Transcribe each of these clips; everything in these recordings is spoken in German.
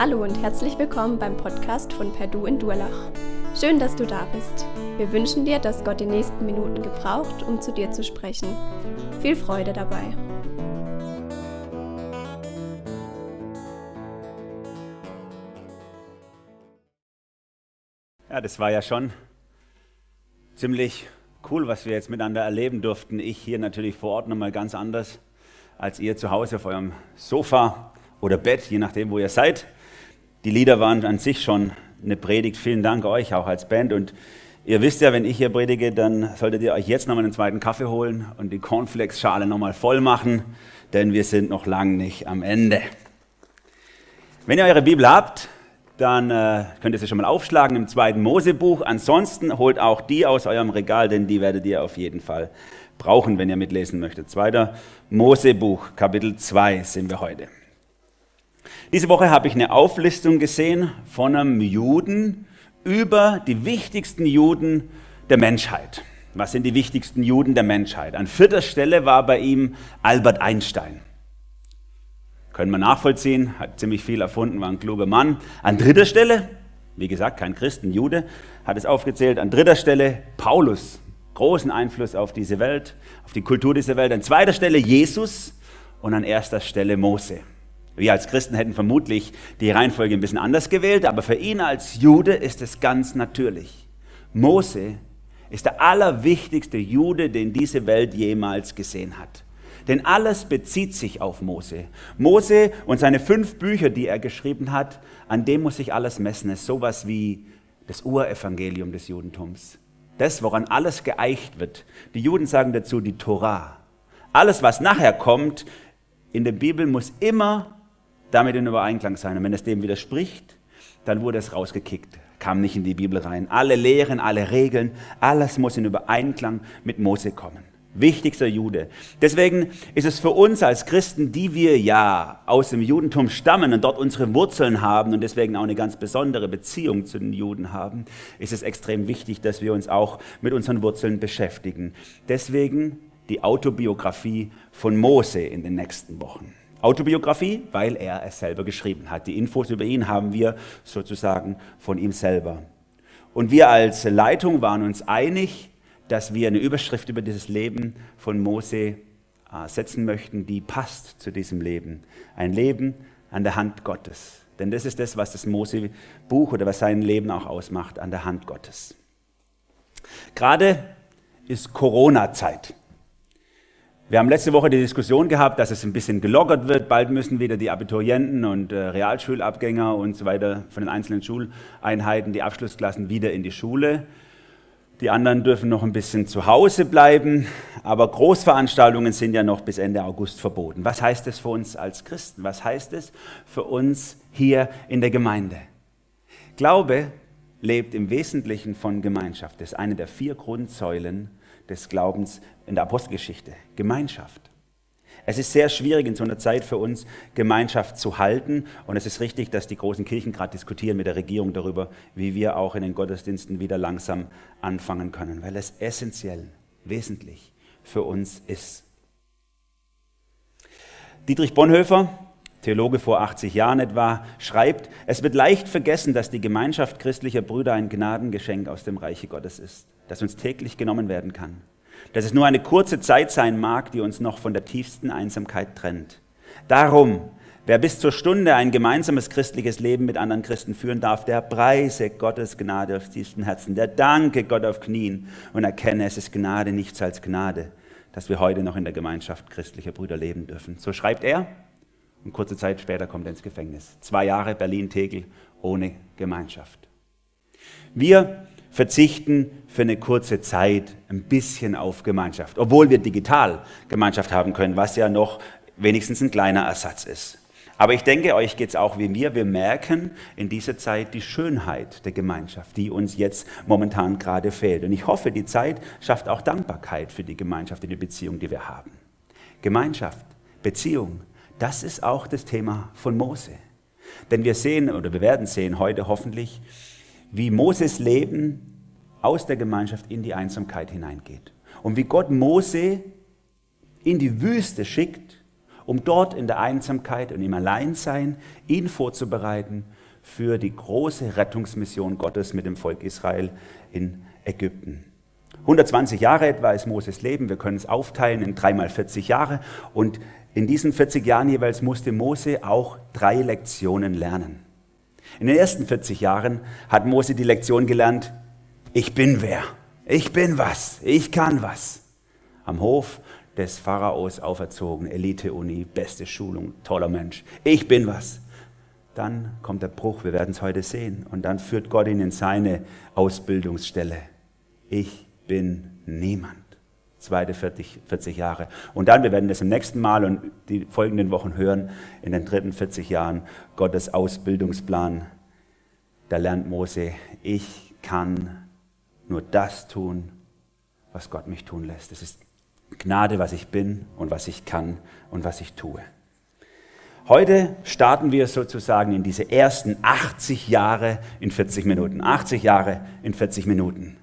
Hallo und herzlich willkommen beim Podcast von Perdu in Durlach. Schön, dass du da bist. Wir wünschen dir, dass Gott die nächsten Minuten gebraucht, um zu dir zu sprechen. Viel Freude dabei. Ja, das war ja schon ziemlich cool, was wir jetzt miteinander erleben durften. Ich hier natürlich vor Ort nochmal ganz anders als ihr zu Hause auf eurem Sofa oder Bett, je nachdem, wo ihr seid. Die Lieder waren an sich schon eine Predigt. Vielen Dank euch auch als Band. Und ihr wisst ja, wenn ich hier predige, dann solltet ihr euch jetzt nochmal einen zweiten Kaffee holen und die Cornflakes-Schale nochmal voll machen, denn wir sind noch lang nicht am Ende. Wenn ihr eure Bibel habt, dann äh, könnt ihr sie schon mal aufschlagen im zweiten Mosebuch. Ansonsten holt auch die aus eurem Regal, denn die werdet ihr auf jeden Fall brauchen, wenn ihr mitlesen möchtet. Zweiter Mosebuch, Kapitel 2 sind wir heute. Diese Woche habe ich eine Auflistung gesehen von einem Juden über die wichtigsten Juden der Menschheit. Was sind die wichtigsten Juden der Menschheit? An vierter Stelle war bei ihm Albert Einstein. Können wir nachvollziehen, hat ziemlich viel erfunden, war ein kluger Mann. An dritter Stelle, wie gesagt, kein Christen, Jude, hat es aufgezählt. An dritter Stelle Paulus, großen Einfluss auf diese Welt, auf die Kultur dieser Welt. An zweiter Stelle Jesus und an erster Stelle Mose. Wir als Christen hätten vermutlich die Reihenfolge ein bisschen anders gewählt, aber für ihn als Jude ist es ganz natürlich. Mose ist der allerwichtigste Jude, den diese Welt jemals gesehen hat. Denn alles bezieht sich auf Mose. Mose und seine fünf Bücher, die er geschrieben hat, an dem muss sich alles messen. Es ist sowas wie das Urevangelium des Judentums. Das, woran alles geeicht wird. Die Juden sagen dazu die Torah. Alles, was nachher kommt in der Bibel, muss immer damit in Übereinklang sein. Und wenn es dem widerspricht, dann wurde es rausgekickt, kam nicht in die Bibel rein. Alle Lehren, alle Regeln, alles muss in Übereinklang mit Mose kommen. Wichtigster Jude. Deswegen ist es für uns als Christen, die wir ja aus dem Judentum stammen und dort unsere Wurzeln haben und deswegen auch eine ganz besondere Beziehung zu den Juden haben, ist es extrem wichtig, dass wir uns auch mit unseren Wurzeln beschäftigen. Deswegen die Autobiografie von Mose in den nächsten Wochen. Autobiografie, weil er es selber geschrieben hat. Die Infos über ihn haben wir sozusagen von ihm selber. Und wir als Leitung waren uns einig, dass wir eine Überschrift über dieses Leben von Mose äh, setzen möchten, die passt zu diesem Leben. Ein Leben an der Hand Gottes. Denn das ist das, was das Mose-Buch oder was sein Leben auch ausmacht, an der Hand Gottes. Gerade ist Corona-Zeit. Wir haben letzte Woche die Diskussion gehabt, dass es ein bisschen gelockert wird. Bald müssen wieder die Abiturienten und äh, Realschulabgänger und so weiter von den einzelnen Schuleinheiten, die Abschlussklassen wieder in die Schule. Die anderen dürfen noch ein bisschen zu Hause bleiben, aber Großveranstaltungen sind ja noch bis Ende August verboten. Was heißt das für uns als Christen? Was heißt es für uns hier in der Gemeinde? Glaube lebt im Wesentlichen von Gemeinschaft. Das ist eine der vier Grundsäulen des Glaubens in der Apostelgeschichte. Gemeinschaft. Es ist sehr schwierig in so einer Zeit für uns, Gemeinschaft zu halten. Und es ist richtig, dass die großen Kirchen gerade diskutieren mit der Regierung darüber, wie wir auch in den Gottesdiensten wieder langsam anfangen können, weil es essentiell, wesentlich für uns ist. Dietrich Bonhoeffer, Theologe vor 80 Jahren etwa, schreibt, es wird leicht vergessen, dass die Gemeinschaft christlicher Brüder ein Gnadengeschenk aus dem Reiche Gottes ist, das uns täglich genommen werden kann dass es nur eine kurze Zeit sein mag, die uns noch von der tiefsten Einsamkeit trennt. Darum, wer bis zur Stunde ein gemeinsames christliches Leben mit anderen Christen führen darf, der preise Gottes Gnade auf tiefsten Herzen, der danke Gott auf Knien und erkenne, es ist Gnade, nichts als Gnade, dass wir heute noch in der Gemeinschaft christlicher Brüder leben dürfen. So schreibt er und kurze Zeit später kommt er ins Gefängnis. Zwei Jahre Berlin-Tegel ohne Gemeinschaft. Wir verzichten für eine kurze Zeit ein bisschen auf Gemeinschaft, obwohl wir digital Gemeinschaft haben können, was ja noch wenigstens ein kleiner Ersatz ist. Aber ich denke, euch geht es auch wie mir. Wir merken in dieser Zeit die Schönheit der Gemeinschaft, die uns jetzt momentan gerade fehlt. Und ich hoffe, die Zeit schafft auch Dankbarkeit für die Gemeinschaft, in die Beziehung, die wir haben. Gemeinschaft, Beziehung, das ist auch das Thema von Mose. Denn wir sehen oder wir werden sehen heute hoffentlich, wie Moses Leben aus der Gemeinschaft in die Einsamkeit hineingeht. Und wie Gott Mose in die Wüste schickt, um dort in der Einsamkeit und im Alleinsein ihn vorzubereiten für die große Rettungsmission Gottes mit dem Volk Israel in Ägypten. 120 Jahre etwa ist Moses Leben. Wir können es aufteilen in dreimal 40 Jahre. Und in diesen 40 Jahren jeweils musste Mose auch drei Lektionen lernen. In den ersten 40 Jahren hat Mose die Lektion gelernt, ich bin wer, ich bin was, ich kann was. Am Hof des Pharaos auferzogen, Elite-Uni, beste Schulung, toller Mensch, ich bin was. Dann kommt der Bruch, wir werden es heute sehen, und dann führt Gott ihn in seine Ausbildungsstelle. Ich bin niemand. Zweite 40, 40 Jahre. Und dann, wir werden das im nächsten Mal und die folgenden Wochen hören, in den dritten 40 Jahren, Gottes Ausbildungsplan. Da lernt Mose, ich kann nur das tun, was Gott mich tun lässt. Es ist Gnade, was ich bin und was ich kann und was ich tue. Heute starten wir sozusagen in diese ersten 80 Jahre in 40 Minuten. 80 Jahre in 40 Minuten.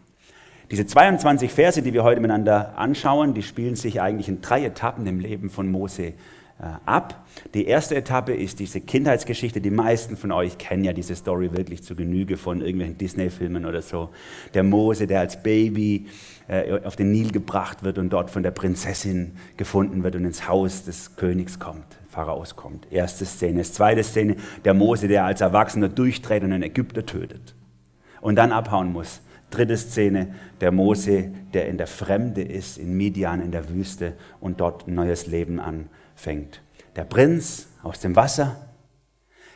Diese 22 Verse, die wir heute miteinander anschauen, die spielen sich eigentlich in drei Etappen im Leben von Mose äh, ab. Die erste Etappe ist diese Kindheitsgeschichte. Die meisten von euch kennen ja diese Story wirklich zu Genüge von irgendwelchen Disney-Filmen oder so. Der Mose, der als Baby äh, auf den Nil gebracht wird und dort von der Prinzessin gefunden wird und ins Haus des Königs kommt, Pharaos kommt. Erste Szene. Zweite Szene, der Mose, der als Erwachsener durchdreht und einen Ägypter tötet und dann abhauen muss. Dritte Szene, der Mose, der in der Fremde ist, in Midian, in der Wüste und dort ein neues Leben anfängt. Der Prinz aus dem Wasser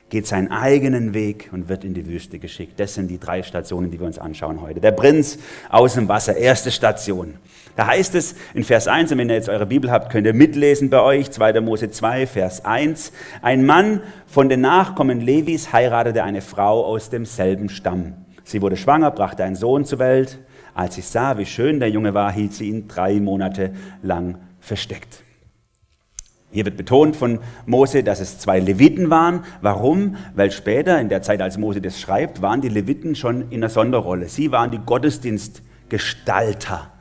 geht seinen eigenen Weg und wird in die Wüste geschickt. Das sind die drei Stationen, die wir uns anschauen heute. Der Prinz aus dem Wasser, erste Station. Da heißt es in Vers 1, und wenn ihr jetzt eure Bibel habt, könnt ihr mitlesen bei euch, 2. Mose 2, Vers 1. Ein Mann von den Nachkommen Levis heiratete eine Frau aus demselben Stamm. Sie wurde schwanger, brachte einen Sohn zur Welt. Als sie sah, wie schön der Junge war, hielt sie ihn drei Monate lang versteckt. Hier wird betont von Mose, dass es zwei Leviten waren. Warum? Weil später, in der Zeit, als Mose das schreibt, waren die Leviten schon in der Sonderrolle. Sie waren die Gottesdienstgestalter.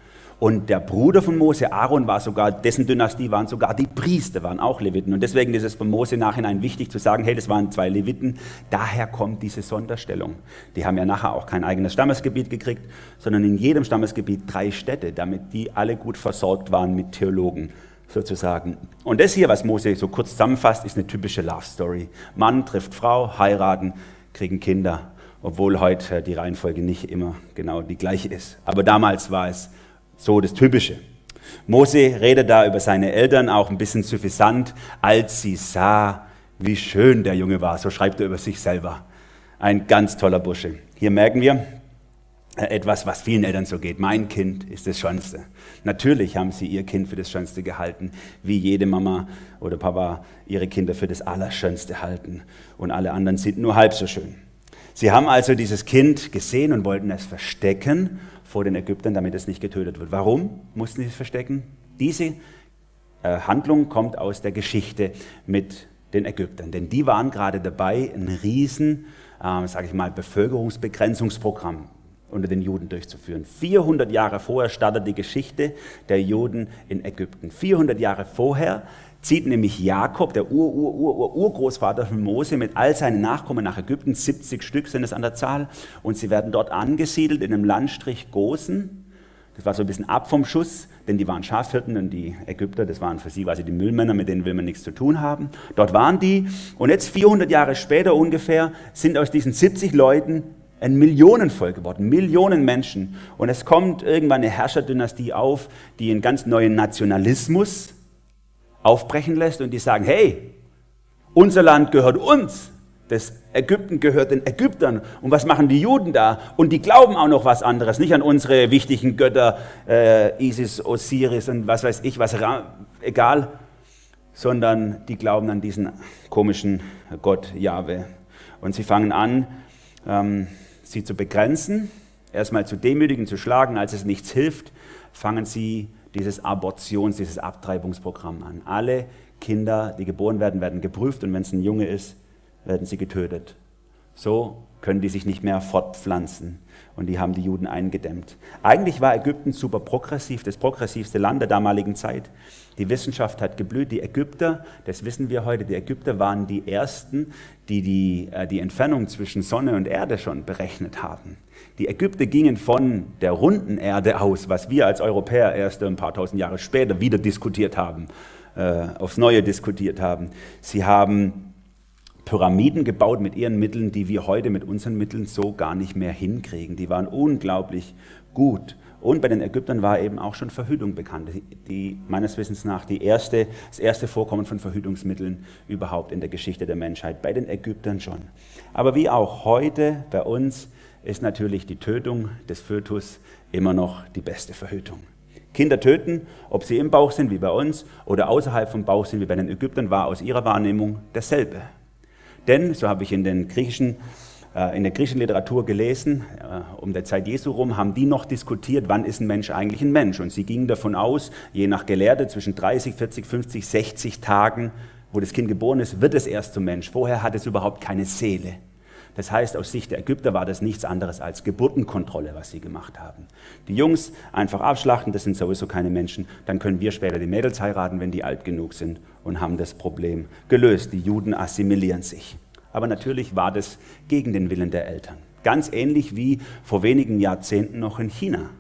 Und der Bruder von Mose, Aaron, war sogar, dessen Dynastie waren sogar die Priester, waren auch Leviten. Und deswegen ist es von Mose nachhinein wichtig zu sagen, hey, das waren zwei Leviten. Daher kommt diese Sonderstellung. Die haben ja nachher auch kein eigenes Stammesgebiet gekriegt, sondern in jedem Stammesgebiet drei Städte, damit die alle gut versorgt waren mit Theologen sozusagen. Und das hier, was Mose so kurz zusammenfasst, ist eine typische Love Story. Mann trifft Frau, heiraten, kriegen Kinder, obwohl heute die Reihenfolge nicht immer genau die gleiche ist. Aber damals war es so das Typische. Mose redet da über seine Eltern auch ein bisschen suffisant, als sie sah, wie schön der Junge war. So schreibt er über sich selber. Ein ganz toller Bursche. Hier merken wir äh, etwas, was vielen Eltern so geht. Mein Kind ist das Schönste. Natürlich haben sie ihr Kind für das Schönste gehalten, wie jede Mama oder Papa ihre Kinder für das Allerschönste halten. Und alle anderen sind nur halb so schön. Sie haben also dieses Kind gesehen und wollten es verstecken vor den Ägyptern, damit es nicht getötet wird. Warum mussten sie es verstecken? Diese äh, Handlung kommt aus der Geschichte mit den Ägyptern, denn die waren gerade dabei, ein riesen, äh, sage ich mal, Bevölkerungsbegrenzungsprogramm unter den Juden durchzuführen. 400 Jahre vorher startet die Geschichte der Juden in Ägypten. 400 Jahre vorher zieht nämlich Jakob, der Ur, Ur, Ur, Ur, Urgroßvater von Mose, mit all seinen Nachkommen nach Ägypten. 70 Stück sind es an der Zahl. Und sie werden dort angesiedelt in einem Landstrich Gosen. Das war so ein bisschen ab vom Schuss, denn die waren Schafhirten und die Ägypter, das waren für sie quasi die Müllmänner, mit denen will man nichts zu tun haben. Dort waren die. Und jetzt 400 Jahre später ungefähr sind aus diesen 70 Leuten ein Millionenvolk geworden, Millionen Menschen. Und es kommt irgendwann eine Herrscherdynastie auf, die einen ganz neuen Nationalismus aufbrechen lässt und die sagen, hey, unser Land gehört uns, das Ägypten gehört den Ägyptern. Und was machen die Juden da? Und die glauben auch noch was anderes, nicht an unsere wichtigen Götter, äh, Isis, Osiris und was weiß ich, was egal, sondern die glauben an diesen komischen Gott Jahwe. Und sie fangen an, ähm, sie zu begrenzen, erstmal zu demütigen, zu schlagen, als es nichts hilft, fangen sie dieses Abortions-, dieses Abtreibungsprogramm an. Alle Kinder, die geboren werden, werden geprüft und wenn es ein Junge ist, werden sie getötet. So können die sich nicht mehr fortpflanzen. Und die haben die Juden eingedämmt. Eigentlich war Ägypten super progressiv, das progressivste Land der damaligen Zeit. Die Wissenschaft hat geblüht. Die Ägypter, das wissen wir heute, die Ägypter waren die Ersten, die die, äh, die Entfernung zwischen Sonne und Erde schon berechnet haben. Die Ägypter gingen von der runden Erde aus, was wir als Europäer erst ein paar tausend Jahre später wieder diskutiert haben, äh, aufs Neue diskutiert haben. Sie haben Pyramiden gebaut mit ihren Mitteln, die wir heute mit unseren Mitteln so gar nicht mehr hinkriegen. Die waren unglaublich gut. Und bei den Ägyptern war eben auch schon Verhütung bekannt, die meines Wissens nach die erste, das erste Vorkommen von Verhütungsmitteln überhaupt in der Geschichte der Menschheit. Bei den Ägyptern schon. Aber wie auch heute bei uns ist natürlich die Tötung des Fötus immer noch die beste Verhütung. Kinder töten, ob sie im Bauch sind wie bei uns oder außerhalb vom Bauch sind wie bei den Ägyptern, war aus ihrer Wahrnehmung dasselbe. Denn, so habe ich in, den griechischen, äh, in der griechischen Literatur gelesen, äh, um der Zeit Jesu rum, haben die noch diskutiert, wann ist ein Mensch eigentlich ein Mensch. Und sie gingen davon aus, je nach Gelehrte, zwischen 30, 40, 50, 60 Tagen, wo das Kind geboren ist, wird es erst zum Mensch. Vorher hat es überhaupt keine Seele. Das heißt, aus Sicht der Ägypter war das nichts anderes als Geburtenkontrolle, was sie gemacht haben. Die Jungs einfach abschlachten, das sind sowieso keine Menschen, dann können wir später die Mädels heiraten, wenn die alt genug sind und haben das Problem gelöst. Die Juden assimilieren sich. Aber natürlich war das gegen den Willen der Eltern. Ganz ähnlich wie vor wenigen Jahrzehnten noch in China.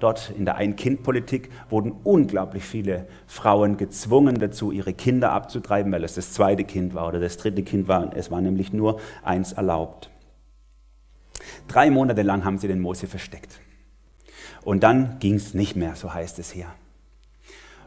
Dort in der Ein-Kind-Politik wurden unglaublich viele Frauen gezwungen dazu, ihre Kinder abzutreiben, weil es das zweite Kind war oder das dritte Kind war. Es war nämlich nur eins erlaubt. Drei Monate lang haben sie den Mose versteckt. Und dann ging es nicht mehr, so heißt es hier.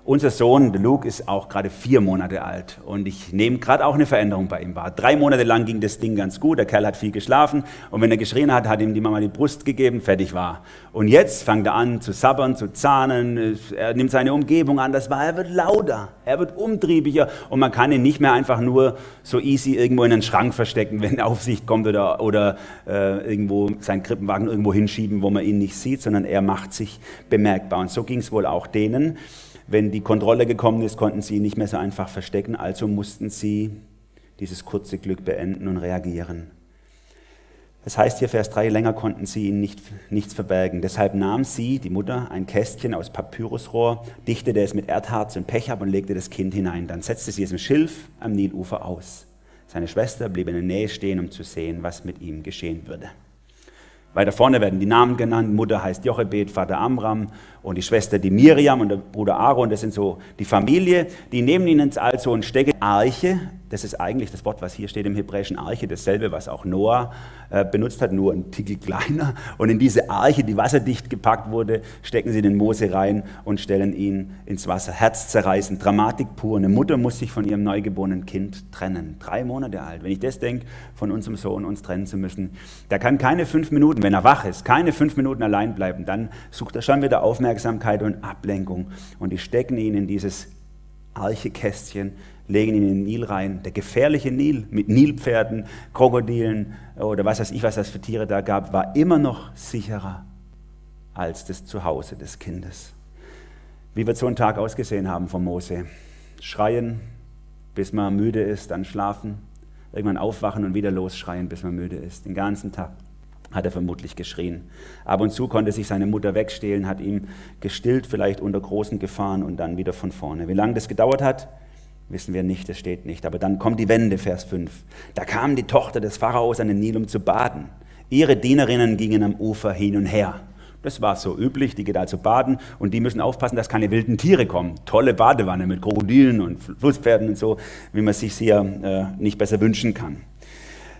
Unser Sohn, Luke, ist auch gerade vier Monate alt. Und ich nehme gerade auch eine Veränderung bei ihm wahr. Drei Monate lang ging das Ding ganz gut, der Kerl hat viel geschlafen. Und wenn er geschrien hat, hat ihm die Mama die Brust gegeben, fertig war. Und jetzt fängt er an zu sabbern, zu zahnen, er nimmt seine Umgebung an, das war, er wird lauter, er wird umtriebiger. Und man kann ihn nicht mehr einfach nur so easy irgendwo in einen Schrank verstecken, wenn Aufsicht kommt oder, oder äh, irgendwo seinen Krippenwagen irgendwo hinschieben, wo man ihn nicht sieht, sondern er macht sich bemerkbar. Und so ging es wohl auch denen wenn die Kontrolle gekommen ist, konnten sie ihn nicht mehr so einfach verstecken, also mussten sie dieses kurze Glück beenden und reagieren. Das heißt hier Vers 3, länger konnten sie ihn nicht, nichts verbergen. Deshalb nahm sie, die Mutter, ein Kästchen aus Papyrusrohr, dichtete es mit Erdharz und Pech ab und legte das Kind hinein. Dann setzte sie es im Schilf am Nilufer aus. Seine Schwester blieb in der Nähe stehen, um zu sehen, was mit ihm geschehen würde. Weiter vorne werden die Namen genannt. Mutter heißt Jochebed, Vater Amram und die Schwester die Miriam und der Bruder Aaron. Das sind so die Familie. Die nehmen ihnen also und stecken Arche das ist eigentlich das Wort, was hier steht im hebräischen Arche, dasselbe, was auch Noah äh, benutzt hat, nur ein Tickel kleiner. Und in diese Arche, die wasserdicht gepackt wurde, stecken sie den Mose rein und stellen ihn ins Wasser. Herzzerreißend, Dramatik pur. Eine Mutter muss sich von ihrem neugeborenen Kind trennen. Drei Monate alt. Wenn ich das denke, von unserem Sohn uns trennen zu müssen, der kann keine fünf Minuten, wenn er wach ist, keine fünf Minuten allein bleiben. Dann sucht er schon wieder Aufmerksamkeit und Ablenkung. Und die stecken ihn in dieses Archekästchen legen ihn in den Nil rein. Der gefährliche Nil mit Nilpferden, Krokodilen oder was weiß ich, was das für Tiere da gab, war immer noch sicherer als das Zuhause des Kindes. Wie wird so ein Tag ausgesehen haben von Mose? Schreien, bis man müde ist, dann schlafen, irgendwann aufwachen und wieder losschreien, bis man müde ist. Den ganzen Tag hat er vermutlich geschrien. Ab und zu konnte sich seine Mutter wegstehlen, hat ihn gestillt, vielleicht unter großen Gefahren und dann wieder von vorne. Wie lange das gedauert hat, Wissen wir nicht, es steht nicht. Aber dann kommt die Wende, Vers 5. Da kam die Tochter des Pharaos an den Nil, um zu baden. Ihre Dienerinnen gingen am Ufer hin und her. Das war so üblich, die geht also baden und die müssen aufpassen, dass keine wilden Tiere kommen. Tolle Badewanne mit Krokodilen und Flusspferden und so, wie man sich hier äh, nicht besser wünschen kann.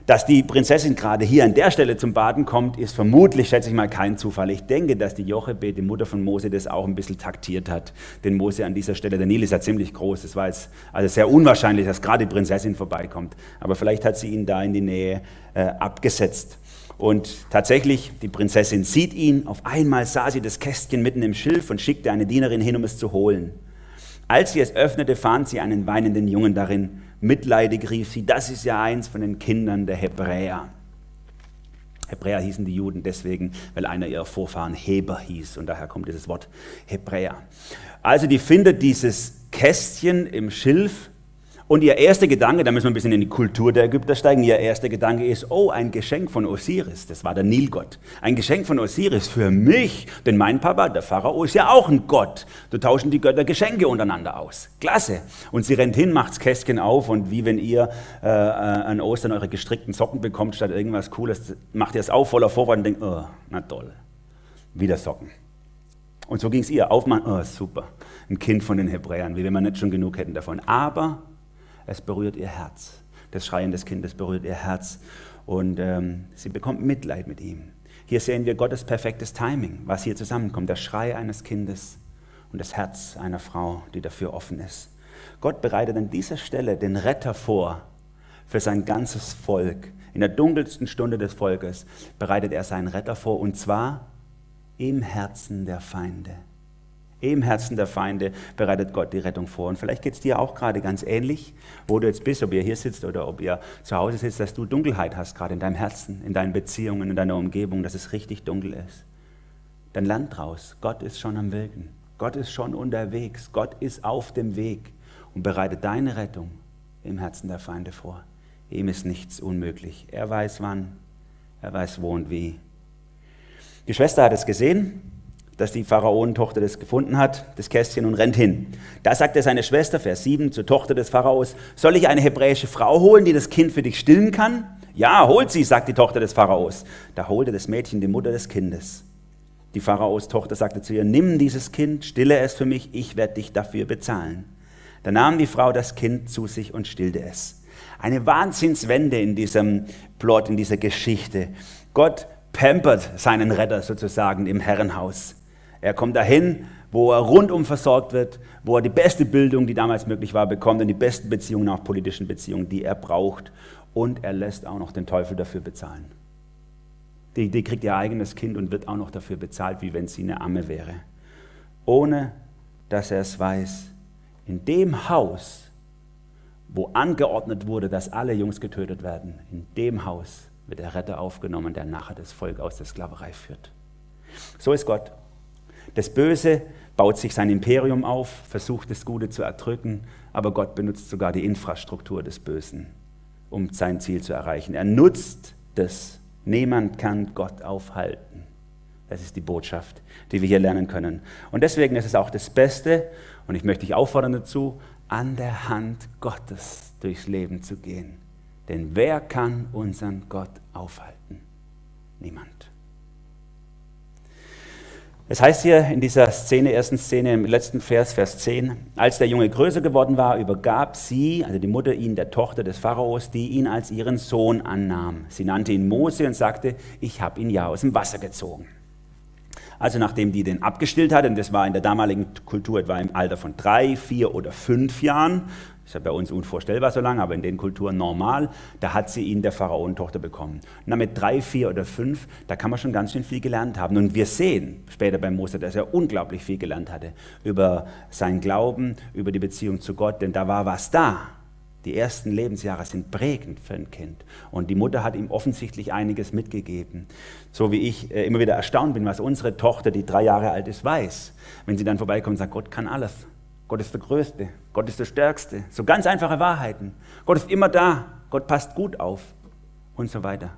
Dass die Prinzessin gerade hier an der Stelle zum Baden kommt, ist vermutlich, schätze ich mal, kein Zufall. Ich denke, dass die Jochebed, die Mutter von Mose, das auch ein bisschen taktiert hat. Denn Mose an dieser Stelle, der Nil ist ja ziemlich groß. Es war jetzt also sehr unwahrscheinlich, dass gerade die Prinzessin vorbeikommt. Aber vielleicht hat sie ihn da in die Nähe äh, abgesetzt. Und tatsächlich, die Prinzessin sieht ihn. Auf einmal sah sie das Kästchen mitten im Schilf und schickte eine Dienerin hin, um es zu holen. Als sie es öffnete, fand sie einen weinenden Jungen darin. Mitleidig rief sie, das ist ja eins von den Kindern der Hebräer. Hebräer hießen die Juden deswegen, weil einer ihrer Vorfahren Heber hieß und daher kommt dieses Wort Hebräer. Also die findet dieses Kästchen im Schilf Und ihr erster Gedanke, da müssen wir ein bisschen in die Kultur der Ägypter steigen, ihr erster Gedanke ist, oh, ein Geschenk von Osiris, das war der Nilgott. Ein Geschenk von Osiris für mich, denn mein Papa, der Pharao, ist ja auch ein Gott. Da tauschen die Götter Geschenke untereinander aus. Klasse. Und sie rennt hin, macht das Kästchen auf und wie wenn ihr äh, an Ostern eure gestrickten Socken bekommt statt irgendwas Cooles, macht ihr es auf voller Vorfreude und denkt, oh, na toll, wieder Socken. Und so ging es ihr. Aufmachen, oh, super. Ein Kind von den Hebräern, wie wenn wir nicht schon genug hätten davon. Aber es berührt ihr Herz. Das Schreien des Kindes berührt ihr Herz und ähm, sie bekommt Mitleid mit ihm. Hier sehen wir Gottes perfektes Timing, was hier zusammenkommt. Der Schrei eines Kindes und das Herz einer Frau, die dafür offen ist. Gott bereitet an dieser Stelle den Retter vor für sein ganzes Volk. In der dunkelsten Stunde des Volkes bereitet er seinen Retter vor und zwar im Herzen der Feinde. Im Herzen der Feinde bereitet Gott die Rettung vor. Und vielleicht geht es dir auch gerade ganz ähnlich, wo du jetzt bist, ob ihr hier sitzt oder ob ihr zu Hause sitzt, dass du Dunkelheit hast, gerade in deinem Herzen, in deinen Beziehungen, in deiner Umgebung, dass es richtig dunkel ist. Dann lern draus. Gott ist schon am Wirken. Gott ist schon unterwegs. Gott ist auf dem Weg und bereitet deine Rettung im Herzen der Feinde vor. Ihm ist nichts unmöglich. Er weiß wann, er weiß wo und wie. Die Schwester hat es gesehen dass die Pharaonentochter das gefunden hat, das Kästchen, und rennt hin. Da sagte seine Schwester, Vers 7, zur Tochter des Pharaos, soll ich eine hebräische Frau holen, die das Kind für dich stillen kann? Ja, holt sie, sagt die Tochter des Pharaos. Da holte das Mädchen die Mutter des Kindes. Die Pharaos Tochter sagte zu ihr, nimm dieses Kind, stille es für mich, ich werde dich dafür bezahlen. Da nahm die Frau das Kind zu sich und stillte es. Eine Wahnsinnswende in diesem Plot, in dieser Geschichte. Gott pampert seinen Retter sozusagen im Herrenhaus. Er kommt dahin, wo er rundum versorgt wird, wo er die beste Bildung, die damals möglich war, bekommt und die besten Beziehungen, auch politischen Beziehungen, die er braucht. Und er lässt auch noch den Teufel dafür bezahlen. Die, die kriegt ihr eigenes Kind und wird auch noch dafür bezahlt, wie wenn sie eine Amme wäre. Ohne dass er es weiß. In dem Haus, wo angeordnet wurde, dass alle Jungs getötet werden, in dem Haus wird der Retter aufgenommen, der nachher das Volk aus der Sklaverei führt. So ist Gott. Das Böse baut sich sein Imperium auf, versucht das Gute zu erdrücken, aber Gott benutzt sogar die Infrastruktur des Bösen, um sein Ziel zu erreichen. Er nutzt das. Niemand kann Gott aufhalten. Das ist die Botschaft, die wir hier lernen können. Und deswegen ist es auch das Beste, und ich möchte dich auffordern dazu, an der Hand Gottes durchs Leben zu gehen. Denn wer kann unseren Gott aufhalten? Niemand. Es heißt hier in dieser Szene, ersten Szene im letzten Vers, Vers 10, als der Junge größer geworden war, übergab sie, also die Mutter ihn der Tochter des Pharaos, die ihn als ihren Sohn annahm. Sie nannte ihn Mose und sagte, ich habe ihn ja aus dem Wasser gezogen. Also nachdem die den abgestillt hat, und das war in der damaligen Kultur etwa im Alter von drei, vier oder fünf Jahren, ist ja bei uns unvorstellbar so lange, aber in den Kulturen normal. Da hat sie ihn der Pharaonentochter bekommen. Dann mit drei, vier oder fünf, da kann man schon ganz schön viel gelernt haben. Und wir sehen später bei Mose, dass er unglaublich viel gelernt hatte über seinen Glauben, über die Beziehung zu Gott, denn da war was da. Die ersten Lebensjahre sind prägend für ein Kind. Und die Mutter hat ihm offensichtlich einiges mitgegeben. So wie ich äh, immer wieder erstaunt bin, was unsere Tochter, die drei Jahre alt ist, weiß. Wenn sie dann vorbeikommt und sagt, Gott kann alles. Gott ist der Größte, Gott ist der Stärkste. So ganz einfache Wahrheiten. Gott ist immer da, Gott passt gut auf und so weiter.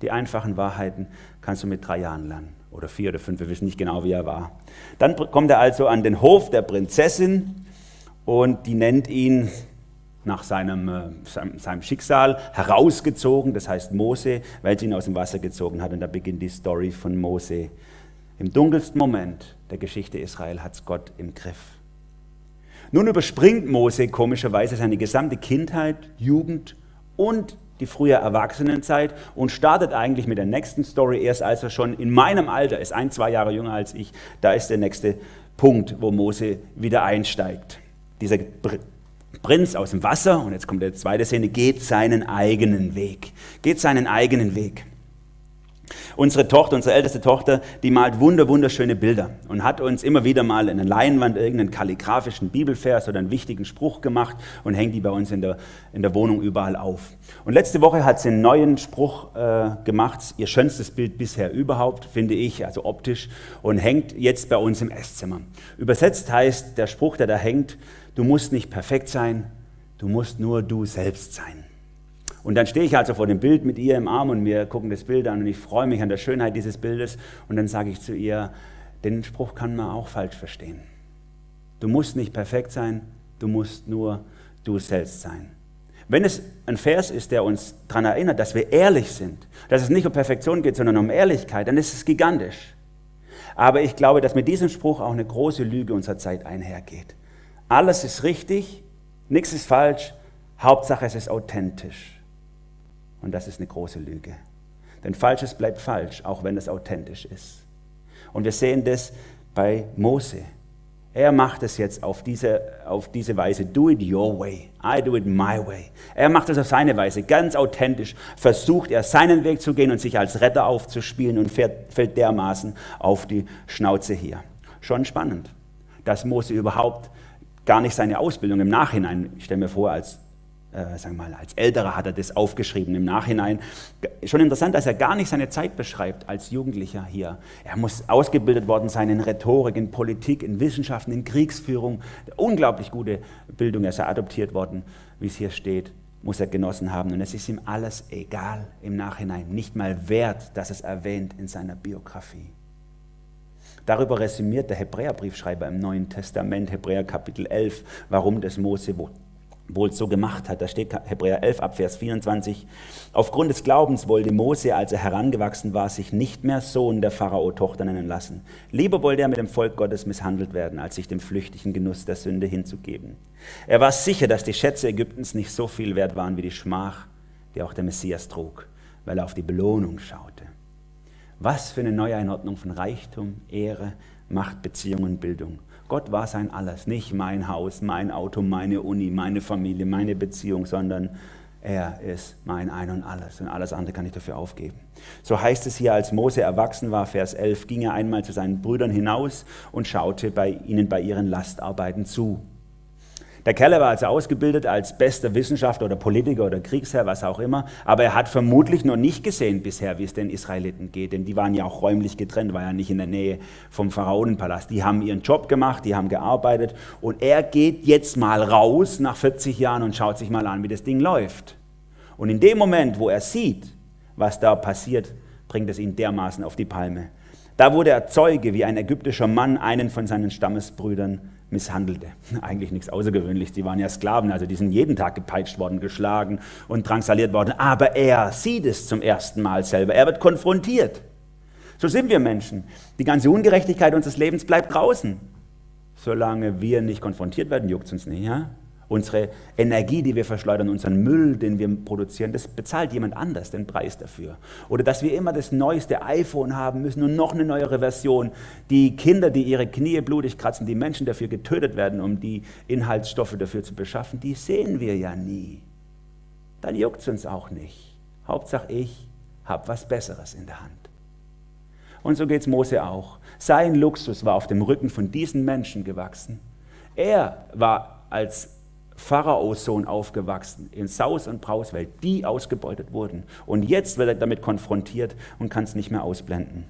Die einfachen Wahrheiten kannst du mit drei Jahren lernen oder vier oder fünf, wir wissen nicht genau, wie er war. Dann kommt er also an den Hof der Prinzessin und die nennt ihn nach seinem, äh, seinem, seinem, Schicksal herausgezogen, das heißt Mose, weil sie ihn aus dem Wasser gezogen hat. Und da beginnt die Story von Mose. Im dunkelsten Moment der Geschichte Israel hat es Gott im Griff. Nun überspringt Mose komischerweise seine gesamte Kindheit, Jugend und die frühe Erwachsenenzeit und startet eigentlich mit der nächsten Story erst, als er schon in meinem Alter ist, ein, zwei Jahre jünger als ich. Da ist der nächste Punkt, wo Mose wieder einsteigt. Dieser Prinz aus dem Wasser, und jetzt kommt der zweite Szene, geht seinen eigenen Weg. Geht seinen eigenen Weg. Unsere Tochter, unsere älteste Tochter, die malt wunder, wunderschöne Bilder und hat uns immer wieder mal in der Leinwand irgendeinen kalligrafischen Bibelvers oder einen wichtigen Spruch gemacht und hängt die bei uns in der, in der Wohnung überall auf. Und letzte Woche hat sie einen neuen Spruch äh, gemacht, ihr schönstes Bild bisher überhaupt, finde ich, also optisch, und hängt jetzt bei uns im Esszimmer. Übersetzt heißt der Spruch, der da hängt, du musst nicht perfekt sein, Du musst nur du selbst sein. Und dann stehe ich also vor dem Bild mit ihr im Arm und wir gucken das Bild an und ich freue mich an der Schönheit dieses Bildes. Und dann sage ich zu ihr, den Spruch kann man auch falsch verstehen. Du musst nicht perfekt sein, du musst nur du selbst sein. Wenn es ein Vers ist, der uns daran erinnert, dass wir ehrlich sind, dass es nicht um Perfektion geht, sondern um Ehrlichkeit, dann ist es gigantisch. Aber ich glaube, dass mit diesem Spruch auch eine große Lüge unserer Zeit einhergeht. Alles ist richtig, nichts ist falsch, Hauptsache es ist authentisch. Und das ist eine große Lüge. Denn Falsches bleibt falsch, auch wenn es authentisch ist. Und wir sehen das bei Mose. Er macht es jetzt auf diese, auf diese Weise. Do it your way. I do it my way. Er macht es auf seine Weise, ganz authentisch. Versucht er seinen Weg zu gehen und sich als Retter aufzuspielen und fährt, fällt dermaßen auf die Schnauze hier. Schon spannend, dass Mose überhaupt gar nicht seine Ausbildung im Nachhinein, ich stelle mir vor, als äh, sagen wir mal, als Älterer hat er das aufgeschrieben im Nachhinein. Schon interessant, dass er gar nicht seine Zeit beschreibt als Jugendlicher hier. Er muss ausgebildet worden sein in Rhetorik, in Politik, in Wissenschaften, in Kriegsführung. Unglaublich gute Bildung. Er ist adoptiert worden, wie es hier steht, muss er genossen haben. Und es ist ihm alles egal im Nachhinein, nicht mal wert, dass es erwähnt in seiner Biografie. Darüber resümiert der Hebräerbriefschreiber im Neuen Testament, Hebräer Kapitel 11, warum das Mose wohl so gemacht hat. Da steht Hebräer 11 ab Vers 24. Aufgrund des Glaubens wollte Mose, als er herangewachsen war, sich nicht mehr Sohn der Pharao-Tochter nennen lassen. Lieber wollte er mit dem Volk Gottes misshandelt werden, als sich dem flüchtigen Genuss der Sünde hinzugeben. Er war sicher, dass die Schätze Ägyptens nicht so viel wert waren wie die Schmach, die auch der Messias trug, weil er auf die Belohnung schaute. Was für eine Neueinordnung von Reichtum, Ehre, Macht, Beziehung und Bildung. Gott war sein Alles, nicht mein Haus, mein Auto, meine Uni, meine Familie, meine Beziehung, sondern er ist mein Ein und Alles und alles andere kann ich dafür aufgeben. So heißt es hier, als Mose erwachsen war, Vers 11, ging er einmal zu seinen Brüdern hinaus und schaute bei ihnen bei ihren Lastarbeiten zu. Der Kerl war also ausgebildet als bester Wissenschaftler oder Politiker oder Kriegsherr, was auch immer, aber er hat vermutlich noch nicht gesehen bisher, wie es den Israeliten geht, denn die waren ja auch räumlich getrennt, war ja nicht in der Nähe vom Pharaonenpalast. Die haben ihren Job gemacht, die haben gearbeitet und er geht jetzt mal raus nach 40 Jahren und schaut sich mal an, wie das Ding läuft. Und in dem Moment, wo er sieht, was da passiert, bringt es ihn dermaßen auf die Palme. Da wurde er Zeuge, wie ein ägyptischer Mann einen von seinen Stammesbrüdern misshandelte. Eigentlich nichts Außergewöhnliches, die waren ja Sklaven, also die sind jeden Tag gepeitscht worden, geschlagen und drangsaliert worden. Aber er sieht es zum ersten Mal selber, er wird konfrontiert. So sind wir Menschen. Die ganze Ungerechtigkeit unseres Lebens bleibt draußen. Solange wir nicht konfrontiert werden, juckt es uns nicht. Ja? Unsere Energie, die wir verschleudern, unseren Müll, den wir produzieren, das bezahlt jemand anders den Preis dafür. Oder dass wir immer das neueste iPhone haben müssen und noch eine neuere Version. Die Kinder, die ihre Knie blutig kratzen, die Menschen dafür getötet werden, um die Inhaltsstoffe dafür zu beschaffen, die sehen wir ja nie. Dann juckt es uns auch nicht. Hauptsache ich habe was Besseres in der Hand. Und so geht es Mose auch. Sein Luxus war auf dem Rücken von diesen Menschen gewachsen. Er war als Pharaos Sohn aufgewachsen, in Saus und Brauswelt, die ausgebeutet wurden. Und jetzt wird er damit konfrontiert und kann es nicht mehr ausblenden.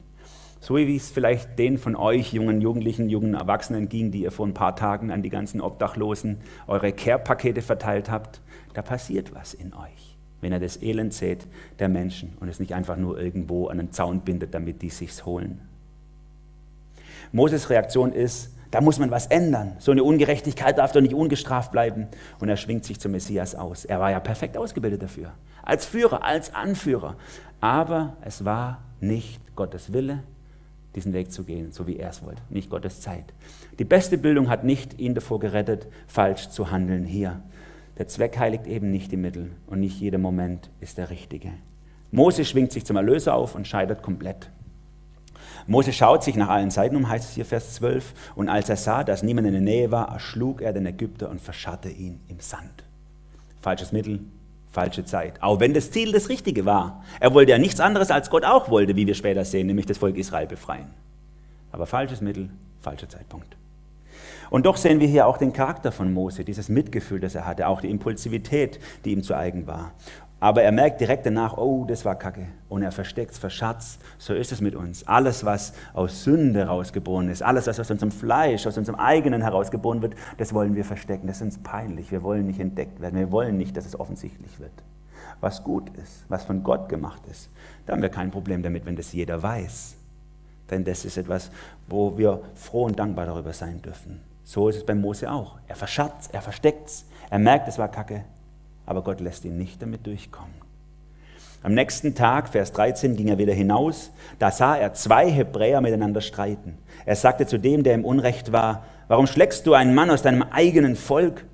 So wie es vielleicht den von euch, jungen Jugendlichen, jungen Erwachsenen ging, die ihr vor ein paar Tagen an die ganzen Obdachlosen eure Care-Pakete verteilt habt, da passiert was in euch, wenn ihr das Elend seht der Menschen und es nicht einfach nur irgendwo an einen Zaun bindet, damit die sich's holen. Moses Reaktion ist, da muss man was ändern. So eine Ungerechtigkeit darf doch nicht ungestraft bleiben. Und er schwingt sich zum Messias aus. Er war ja perfekt ausgebildet dafür. Als Führer, als Anführer. Aber es war nicht Gottes Wille, diesen Weg zu gehen, so wie er es wollte. Nicht Gottes Zeit. Die beste Bildung hat nicht ihn davor gerettet, falsch zu handeln hier. Der Zweck heiligt eben nicht die Mittel und nicht jeder Moment ist der richtige. Mose schwingt sich zum Erlöser auf und scheitert komplett. Mose schaut sich nach allen Seiten um, heißt es hier Vers 12. Und als er sah, dass niemand in der Nähe war, erschlug er den Ägypter und verscharrte ihn im Sand. Falsches Mittel, falsche Zeit. Auch wenn das Ziel das Richtige war. Er wollte ja nichts anderes, als Gott auch wollte, wie wir später sehen, nämlich das Volk Israel befreien. Aber falsches Mittel, falscher Zeitpunkt. Und doch sehen wir hier auch den Charakter von Mose, dieses Mitgefühl, das er hatte, auch die Impulsivität, die ihm zu eigen war. Aber er merkt direkt danach, oh, das war Kacke. Und er versteckt es, verschatzt. So ist es mit uns. Alles, was aus Sünde herausgeboren ist, alles, was aus unserem Fleisch, aus unserem eigenen herausgeboren wird, das wollen wir verstecken. Das ist uns peinlich. Wir wollen nicht entdeckt werden. Wir wollen nicht, dass es offensichtlich wird. Was gut ist, was von Gott gemacht ist, da haben wir kein Problem damit, wenn das jeder weiß. Denn das ist etwas, wo wir froh und dankbar darüber sein dürfen. So ist es bei Mose auch. Er verschatzt, er versteckt es. Er merkt, es war Kacke aber Gott lässt ihn nicht damit durchkommen. Am nächsten Tag, Vers 13, ging er wieder hinaus. Da sah er zwei Hebräer miteinander streiten. Er sagte zu dem, der im Unrecht war, warum schlägst du einen Mann aus deinem eigenen Volk?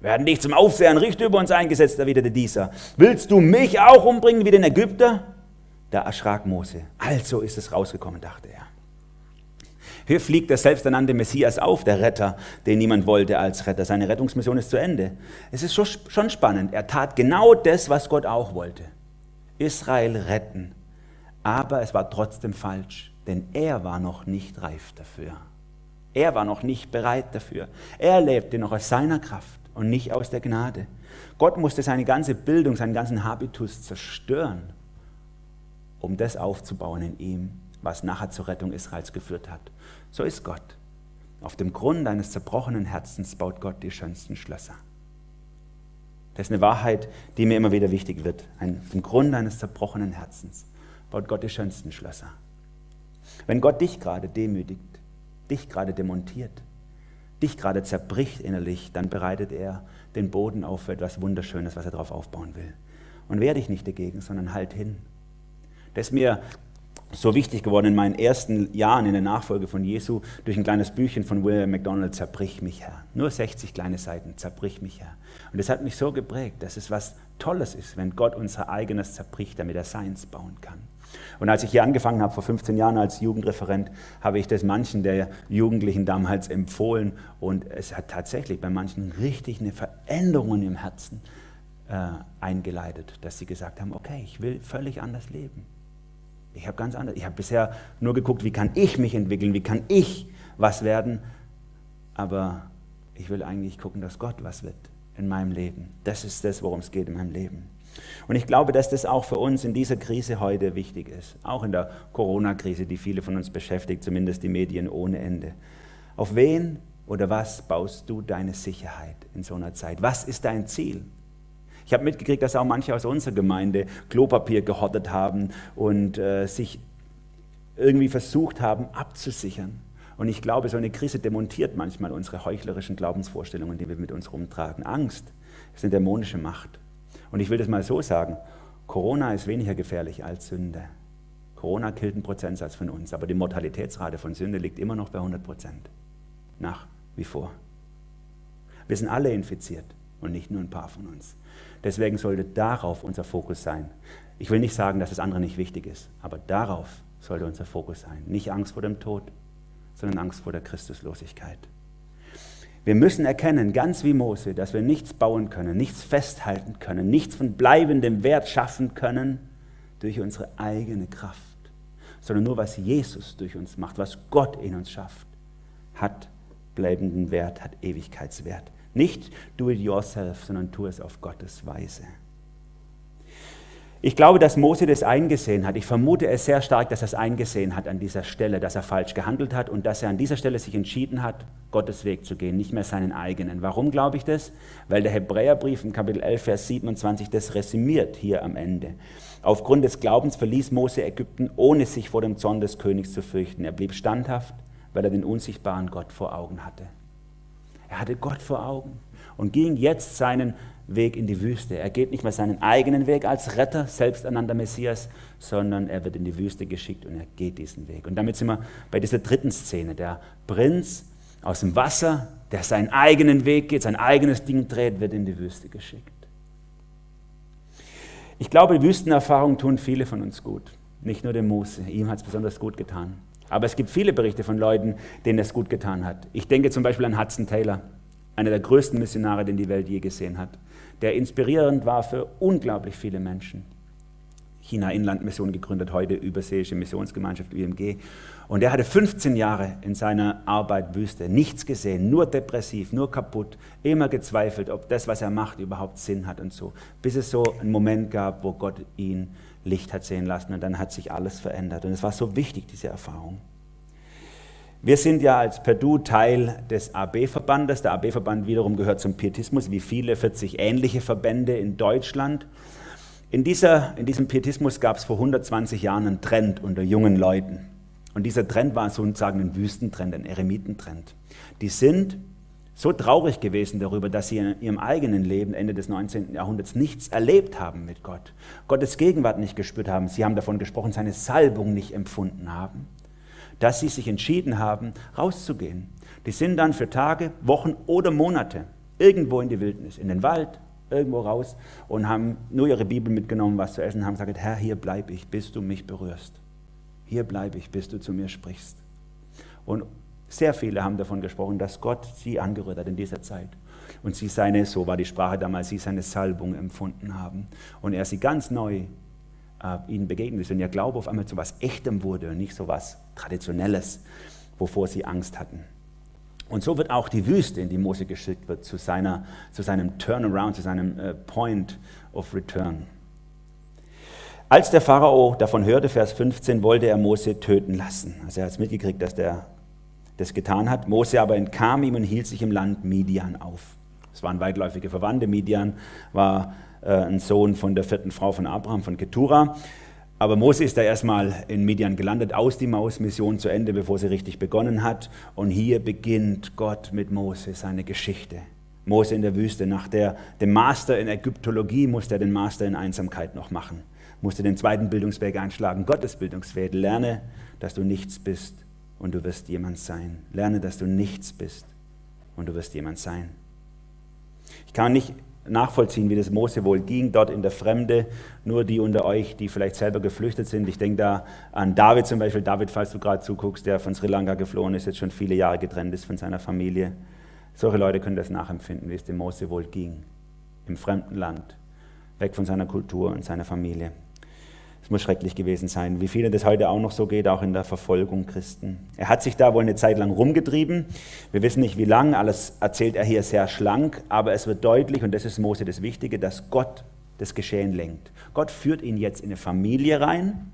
Werden dich zum Aufseher Richter über uns eingesetzt, erwiderte dieser. Willst du mich auch umbringen wie den Ägypter? Da erschrak Mose. Also ist es rausgekommen, dachte er. Hier fliegt der selbsternannte Messias auf, der Retter, den niemand wollte als Retter. Seine Rettungsmission ist zu Ende. Es ist schon spannend. Er tat genau das, was Gott auch wollte. Israel retten. Aber es war trotzdem falsch, denn er war noch nicht reif dafür. Er war noch nicht bereit dafür. Er lebte noch aus seiner Kraft und nicht aus der Gnade. Gott musste seine ganze Bildung, seinen ganzen Habitus zerstören, um das aufzubauen in ihm, was nachher zur Rettung Israels geführt hat. So ist Gott. Auf dem Grund eines zerbrochenen Herzens baut Gott die schönsten Schlösser. Das ist eine Wahrheit, die mir immer wieder wichtig wird. auf dem Grund eines zerbrochenen Herzens baut Gott die schönsten Schlösser. Wenn Gott dich gerade demütigt, dich gerade demontiert, dich gerade zerbricht innerlich, dann bereitet er den Boden auf für etwas Wunderschönes, was er darauf aufbauen will. Und wehr dich nicht dagegen, sondern halt hin. Das ist mir so wichtig geworden in meinen ersten Jahren in der Nachfolge von Jesu durch ein kleines Büchchen von William MacDonald, Zerbrich mich Herr. Nur 60 kleine Seiten, Zerbrich mich Herr. Und das hat mich so geprägt, dass es was Tolles ist, wenn Gott unser eigenes zerbricht, damit er seins bauen kann. Und als ich hier angefangen habe, vor 15 Jahren als Jugendreferent, habe ich das manchen der Jugendlichen damals empfohlen. Und es hat tatsächlich bei manchen richtig eine Veränderung im Herzen äh, eingeleitet, dass sie gesagt haben, okay, ich will völlig anders leben. Ich habe ganz anders. Ich habe bisher nur geguckt, wie kann ich mich entwickeln, wie kann ich was werden. Aber ich will eigentlich gucken, dass Gott was wird in meinem Leben. Das ist das, worum es geht in meinem Leben. Und ich glaube, dass das auch für uns in dieser Krise heute wichtig ist. Auch in der Corona-Krise, die viele von uns beschäftigt, zumindest die Medien ohne Ende. Auf wen oder was baust du deine Sicherheit in so einer Zeit? Was ist dein Ziel? Ich habe mitgekriegt, dass auch manche aus unserer Gemeinde Klopapier gehottet haben und äh, sich irgendwie versucht haben abzusichern. Und ich glaube, so eine Krise demontiert manchmal unsere heuchlerischen Glaubensvorstellungen, die wir mit uns rumtragen. Angst ist eine dämonische Macht. Und ich will das mal so sagen, Corona ist weniger gefährlich als Sünde. Corona killt einen Prozentsatz von uns, aber die Mortalitätsrate von Sünde liegt immer noch bei 100 Prozent. Nach wie vor. Wir sind alle infiziert und nicht nur ein paar von uns. Deswegen sollte darauf unser Fokus sein. Ich will nicht sagen, dass das andere nicht wichtig ist, aber darauf sollte unser Fokus sein. Nicht Angst vor dem Tod, sondern Angst vor der Christuslosigkeit. Wir müssen erkennen, ganz wie Mose, dass wir nichts bauen können, nichts festhalten können, nichts von bleibendem Wert schaffen können durch unsere eigene Kraft, sondern nur was Jesus durch uns macht, was Gott in uns schafft, hat bleibenden Wert, hat Ewigkeitswert. Nicht do it yourself, sondern tu es auf Gottes Weise. Ich glaube, dass Mose das eingesehen hat. Ich vermute es sehr stark, dass er es eingesehen hat an dieser Stelle, dass er falsch gehandelt hat und dass er an dieser Stelle sich entschieden hat, Gottes Weg zu gehen, nicht mehr seinen eigenen. Warum glaube ich das? Weil der Hebräerbrief im Kapitel 11, Vers 27 das resümiert hier am Ende. Aufgrund des Glaubens verließ Mose Ägypten, ohne sich vor dem Zorn des Königs zu fürchten. Er blieb standhaft, weil er den unsichtbaren Gott vor Augen hatte. Er hatte Gott vor Augen und ging jetzt seinen Weg in die Wüste. Er geht nicht mehr seinen eigenen Weg als Retter, selbsternannter Messias, sondern er wird in die Wüste geschickt und er geht diesen Weg. Und damit sind wir bei dieser dritten Szene. Der Prinz aus dem Wasser, der seinen eigenen Weg geht, sein eigenes Ding dreht, wird in die Wüste geschickt. Ich glaube, Wüstenerfahrungen tun viele von uns gut. Nicht nur dem Mose, ihm hat es besonders gut getan. Aber es gibt viele Berichte von Leuten, denen es gut getan hat. Ich denke zum Beispiel an Hudson Taylor, einer der größten Missionare, den die Welt je gesehen hat, der inspirierend war für unglaublich viele Menschen. China-Inland-Mission gegründet, heute Überseeische Missionsgemeinschaft UMG. Und er hatte 15 Jahre in seiner Arbeit Wüste nichts gesehen, nur depressiv, nur kaputt, immer gezweifelt, ob das, was er macht, überhaupt Sinn hat und so. Bis es so einen Moment gab, wo Gott ihn Licht hat sehen lassen und dann hat sich alles verändert. Und es war so wichtig, diese Erfahrung. Wir sind ja als Perdu Teil des AB-Verbandes. Der AB-Verband wiederum gehört zum Pietismus, wie viele 40 ähnliche Verbände in Deutschland. In, dieser, in diesem Pietismus gab es vor 120 Jahren einen Trend unter jungen Leuten. Und dieser Trend war sozusagen ein Wüstentrend, ein Eremitentrend. Die sind so traurig gewesen darüber, dass sie in ihrem eigenen Leben Ende des 19. Jahrhunderts nichts erlebt haben mit Gott, Gottes Gegenwart nicht gespürt haben. Sie haben davon gesprochen, seine Salbung nicht empfunden haben, dass sie sich entschieden haben, rauszugehen. Die sind dann für Tage, Wochen oder Monate irgendwo in die Wildnis, in den Wald, irgendwo raus und haben nur ihre Bibel mitgenommen, was zu essen, haben gesagt, Herr, hier bleibe ich, bis du mich berührst hier bleibe ich, bis du zu mir sprichst. Und sehr viele haben davon gesprochen, dass Gott sie angerührt hat in dieser Zeit. Und sie seine, so war die Sprache damals, sie seine Salbung empfunden haben. Und er sie ganz neu äh, ihnen begegnet ist. Und ihr Glaube auf einmal zu was Echtem wurde und nicht so was Traditionelles, wovor sie Angst hatten. Und so wird auch die Wüste, in die Mose geschickt wird, zu, seiner, zu seinem Turnaround, zu seinem äh, Point of Return. Als der Pharao davon hörte, Vers 15, wollte er Mose töten lassen. Also er hat es mitgekriegt, dass der das getan hat. Mose aber entkam ihm und hielt sich im Land Midian auf. Es waren weitläufige Verwandte. Midian war äh, ein Sohn von der vierten Frau von Abraham, von Ketura. Aber Mose ist da erstmal in Midian gelandet, aus die Mausmission zu Ende, bevor sie richtig begonnen hat. Und hier beginnt Gott mit Mose seine Geschichte. Mose in der Wüste. Nach der, dem Master in Ägyptologie musste er den Master in Einsamkeit noch machen musst du den zweiten Bildungsweg einschlagen, Gottes Bildungsweg. Lerne, dass du nichts bist und du wirst jemand sein. Lerne, dass du nichts bist und du wirst jemand sein. Ich kann nicht nachvollziehen, wie das Mose wohl ging, dort in der Fremde. Nur die unter euch, die vielleicht selber geflüchtet sind. Ich denke da an David zum Beispiel. David, falls du gerade zuguckst, der von Sri Lanka geflohen ist, jetzt schon viele Jahre getrennt ist von seiner Familie. Solche Leute können das nachempfinden, wie es dem Mose wohl ging. Im fremden Land, weg von seiner Kultur und seiner Familie. Es muss schrecklich gewesen sein, wie vielen das heute auch noch so geht, auch in der Verfolgung Christen. Er hat sich da wohl eine Zeit lang rumgetrieben. Wir wissen nicht, wie lang, alles erzählt er hier sehr schlank, aber es wird deutlich, und das ist Mose das Wichtige, dass Gott das Geschehen lenkt. Gott führt ihn jetzt in eine Familie rein,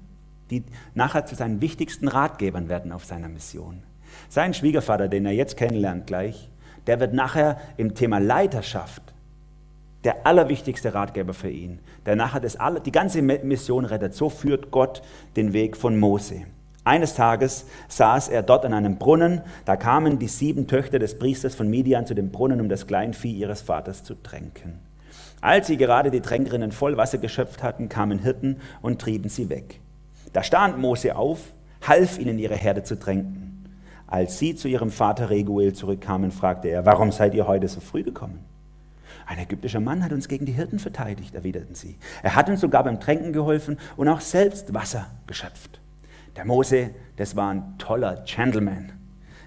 die nachher zu seinen wichtigsten Ratgebern werden auf seiner Mission. Sein Schwiegervater, den er jetzt kennenlernt gleich, der wird nachher im Thema Leiterschaft der allerwichtigste Ratgeber für ihn, der nachher das alle, die ganze Mission rettet. So führt Gott den Weg von Mose. Eines Tages saß er dort an einem Brunnen, da kamen die sieben Töchter des Priesters von Midian zu dem Brunnen, um das Kleinvieh ihres Vaters zu tränken. Als sie gerade die Tränkerinnen voll Wasser geschöpft hatten, kamen Hirten und trieben sie weg. Da stand Mose auf, half ihnen ihre Herde zu tränken. Als sie zu ihrem Vater Reguel zurückkamen, fragte er, warum seid ihr heute so früh gekommen? Ein ägyptischer Mann hat uns gegen die Hirten verteidigt, erwiderten sie. Er hat uns sogar beim Tränken geholfen und auch selbst Wasser geschöpft. Der Mose, das war ein toller Gentleman.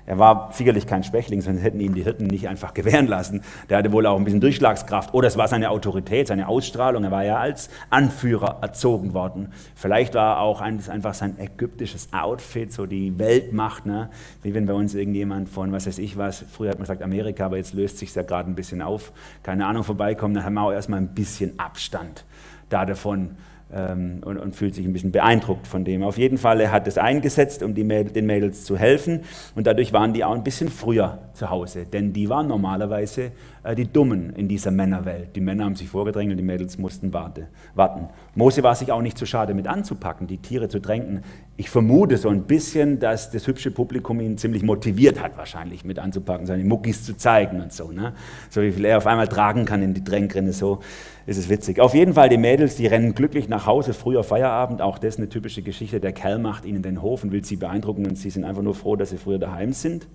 Er war sicherlich kein Schwächling, sonst hätten ihn die Hirten nicht einfach gewähren lassen. Der hatte wohl auch ein bisschen Durchschlagskraft. Oder es war seine Autorität, seine Ausstrahlung. Er war ja als Anführer erzogen worden. Vielleicht war auch einfach sein ägyptisches Outfit, so die Weltmacht. Ne? Wie wenn bei uns irgendjemand von, was weiß ich was, früher hat man gesagt Amerika, aber jetzt löst sich ja gerade ein bisschen auf. Keine Ahnung, vorbeikommen, dann haben wir auch erstmal ein bisschen Abstand da davon ähm, und, und, fühlt sich ein bisschen beeindruckt von dem. Auf jeden Fall, er hat es eingesetzt, um Mädel, den Mädels zu helfen und dadurch waren die auch ein bisschen früher zu Hause, denn die waren normalerweise die Dummen in dieser Männerwelt. Die Männer haben sich vorgedrängelt, die Mädels mussten warte, warten. Mose war sich auch nicht zu schade mit anzupacken, die Tiere zu tränken. Ich vermute so ein bisschen, dass das hübsche Publikum ihn ziemlich motiviert hat, wahrscheinlich mit anzupacken, seine Muckis zu zeigen und so. Ne? So wie viel er auf einmal tragen kann in die Tränkrinne, so ist es witzig. Auf jeden Fall, die Mädels, die rennen glücklich nach Hause, früher Feierabend. Auch das ist eine typische Geschichte. Der Kerl macht ihnen den Hof und will sie beeindrucken und sie sind einfach nur froh, dass sie früher daheim sind.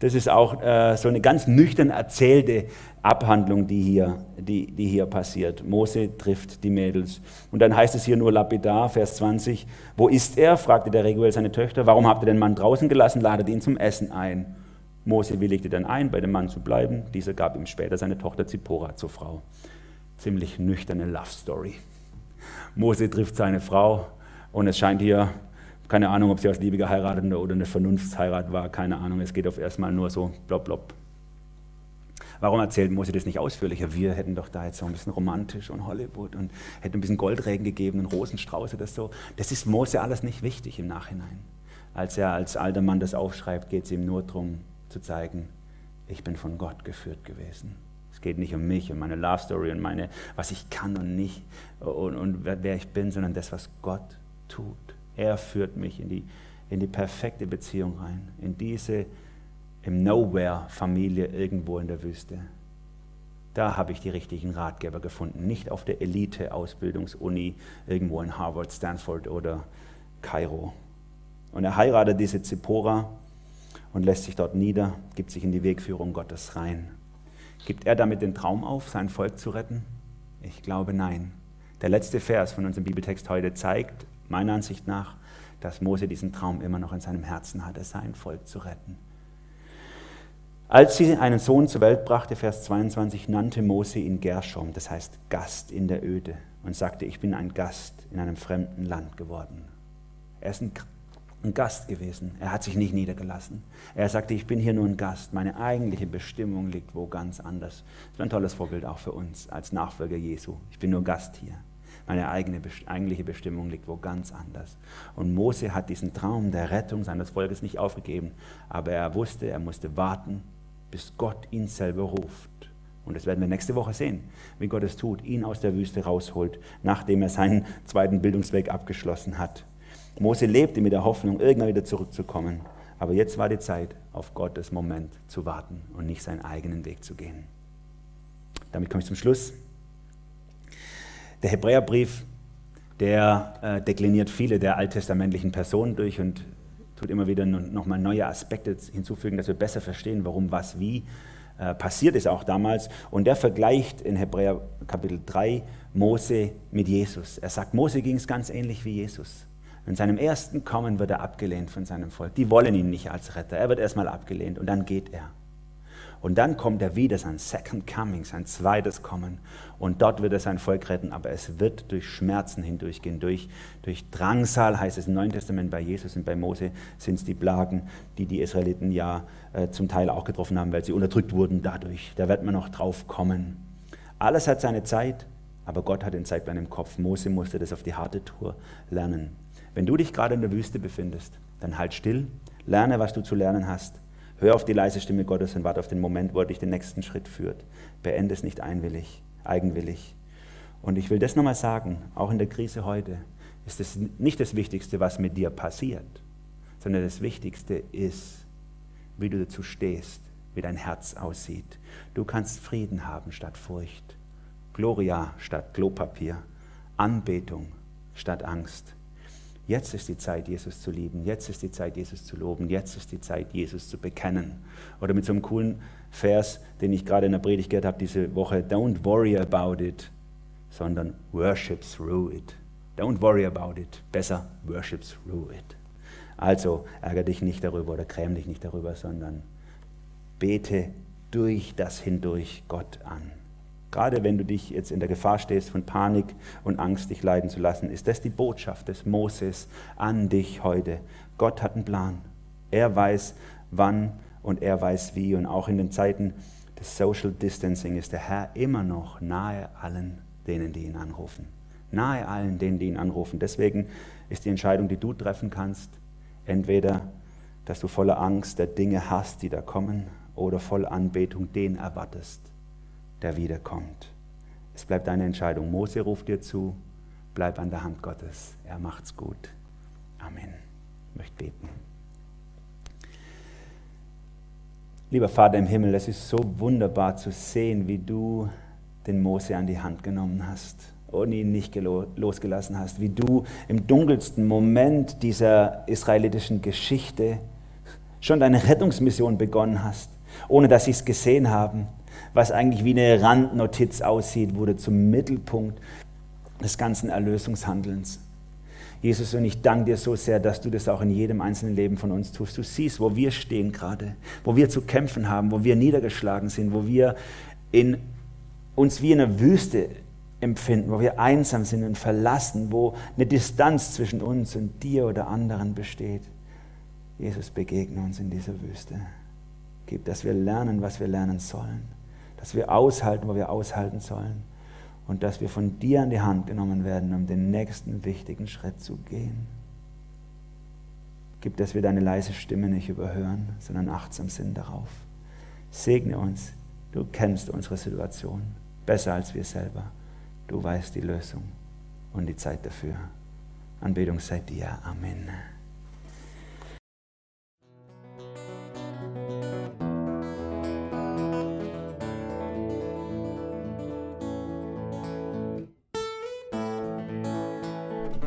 Das ist auch äh, so eine ganz nüchtern erzählte Abhandlung, die hier, die, die hier passiert. Mose trifft die Mädels. Und dann heißt es hier nur lapidar, Vers 20, wo ist er? fragte der Reguel seine Töchter. Warum habt ihr den Mann draußen gelassen? Ladet ihn zum Essen ein. Mose willigte dann ein, bei dem Mann zu bleiben. Dieser gab ihm später seine Tochter Zippora zur Frau ziemlich nüchterne Love Story. Mose trifft seine Frau und es scheint hier, keine Ahnung, ob sie aus Liebe geheiratet oder eine Vernunftsheirat war, keine Ahnung, es geht auf erstmal nur so blob blob. Warum erzählt Mose das nicht ausführlicher? Wir hätten doch da jetzt so ein bisschen romantisch und Hollywood und hätten ein bisschen Goldregen gegeben und Rosenstrauße, das so. Das ist Mose alles nicht wichtig im Nachhinein. Als er als alter Mann das aufschreibt, geht es ihm nur darum zu zeigen, ich bin von Gott geführt gewesen. Es geht nicht um mich und meine Love Story und meine, was ich kann und nicht und, und wer ich bin, sondern das, was Gott tut. Er führt mich in die, in die perfekte Beziehung rein, in diese im Nowhere-Familie irgendwo in der Wüste. Da habe ich die richtigen Ratgeber gefunden, nicht auf der Elite-Ausbildungsuni irgendwo in Harvard, Stanford oder Kairo. Und er heiratet diese Zippora und lässt sich dort nieder, gibt sich in die Wegführung Gottes rein. Gibt er damit den Traum auf, sein Volk zu retten? Ich glaube nein. Der letzte Vers von unserem Bibeltext heute zeigt, meiner Ansicht nach, dass Mose diesen Traum immer noch in seinem Herzen hatte, sein Volk zu retten. Als sie einen Sohn zur Welt brachte, Vers 22, nannte Mose ihn Gershom, das heißt Gast in der Öde, und sagte, ich bin ein Gast in einem fremden Land geworden. Er ist ein, ein Gast gewesen, er hat sich nicht niedergelassen. Er sagte, ich bin hier nur ein Gast, meine eigentliche Bestimmung liegt wo ganz anders. Das ist ein tolles Vorbild auch für uns als Nachfolger Jesu. Ich bin nur Gast hier. Meine eigene, eigentliche Bestimmung liegt wo ganz anders. Und Mose hat diesen Traum der Rettung seines Volkes nicht aufgegeben, aber er wusste, er musste warten, bis Gott ihn selber ruft. Und das werden wir nächste Woche sehen, wie Gott es tut, ihn aus der Wüste rausholt, nachdem er seinen zweiten Bildungsweg abgeschlossen hat. Mose lebte mit der Hoffnung, irgendwann wieder zurückzukommen. Aber jetzt war die Zeit, auf Gottes Moment zu warten und nicht seinen eigenen Weg zu gehen. Damit komme ich zum Schluss. Der Hebräerbrief, der äh, dekliniert viele der alttestamentlichen Personen durch und tut immer wieder nochmal neue Aspekte hinzufügen, dass wir besser verstehen, warum was wie äh, passiert ist auch damals. Und der vergleicht in Hebräer Kapitel 3 Mose mit Jesus. Er sagt, Mose ging es ganz ähnlich wie Jesus. In seinem ersten Kommen wird er abgelehnt von seinem Volk. Die wollen ihn nicht als Retter. Er wird erstmal abgelehnt und dann geht er. Und dann kommt er wieder, sein Second Coming, sein zweites Kommen. Und dort wird er sein Volk retten, aber es wird durch Schmerzen hindurchgehen, durch, durch Drangsal, heißt es im Neuen Testament bei Jesus und bei Mose, sind es die Plagen, die die Israeliten ja äh, zum Teil auch getroffen haben, weil sie unterdrückt wurden dadurch. Da wird man noch drauf kommen. Alles hat seine Zeit, aber Gott hat den Zeitplan im Kopf. Mose musste das auf die harte Tour lernen. Wenn du dich gerade in der Wüste befindest, dann halt still, lerne, was du zu lernen hast Hör auf die leise Stimme Gottes und warte auf den Moment, wo er dich den nächsten Schritt führt. Beende es nicht einwillig, eigenwillig. Und ich will das nochmal sagen, auch in der Krise heute ist es nicht das Wichtigste, was mit dir passiert, sondern das Wichtigste ist, wie du dazu stehst, wie dein Herz aussieht. Du kannst Frieden haben statt Furcht, Gloria statt Klopapier, Anbetung statt Angst. Jetzt ist die Zeit, Jesus zu lieben. Jetzt ist die Zeit, Jesus zu loben. Jetzt ist die Zeit, Jesus zu bekennen. Oder mit so einem coolen Vers, den ich gerade in der Predigt gehört habe diese Woche. Don't worry about it, sondern worship through it. Don't worry about it. Besser worship through it. Also ärgere dich nicht darüber oder gräm dich nicht darüber, sondern bete durch das hindurch Gott an. Gerade wenn du dich jetzt in der Gefahr stehst, von Panik und Angst dich leiden zu lassen, ist das die Botschaft des Moses an dich heute. Gott hat einen Plan. Er weiß, wann und er weiß wie. Und auch in den Zeiten des Social Distancing ist der Herr immer noch nahe allen denen, die ihn anrufen. Nahe allen denen, die ihn anrufen. Deswegen ist die Entscheidung, die du treffen kannst, entweder, dass du voller Angst der Dinge hast, die da kommen, oder voll Anbetung den erwartest der wiederkommt. Es bleibt deine Entscheidung. Mose ruft dir zu, bleib an der Hand Gottes. Er macht's gut. Amen. Ich möchte beten. Lieber Vater im Himmel, es ist so wunderbar zu sehen, wie du den Mose an die Hand genommen hast und ihn nicht losgelassen hast, wie du im dunkelsten Moment dieser israelitischen Geschichte schon deine Rettungsmission begonnen hast, ohne dass sie es gesehen haben was eigentlich wie eine Randnotiz aussieht, wurde zum Mittelpunkt des ganzen Erlösungshandelns. Jesus, und ich danke dir so sehr, dass du das auch in jedem einzelnen Leben von uns tust. Du siehst, wo wir stehen gerade, wo wir zu kämpfen haben, wo wir niedergeschlagen sind, wo wir in, uns wie in einer Wüste empfinden, wo wir einsam sind und verlassen, wo eine Distanz zwischen uns und dir oder anderen besteht. Jesus, begegne uns in dieser Wüste. Gib, dass wir lernen, was wir lernen sollen. Dass wir aushalten, wo wir aushalten sollen. Und dass wir von dir an die Hand genommen werden, um den nächsten wichtigen Schritt zu gehen. Gib, dass wir deine leise Stimme nicht überhören, sondern achtsam sind darauf. Segne uns. Du kennst unsere Situation besser als wir selber. Du weißt die Lösung und die Zeit dafür. Anbetung sei dir. Amen.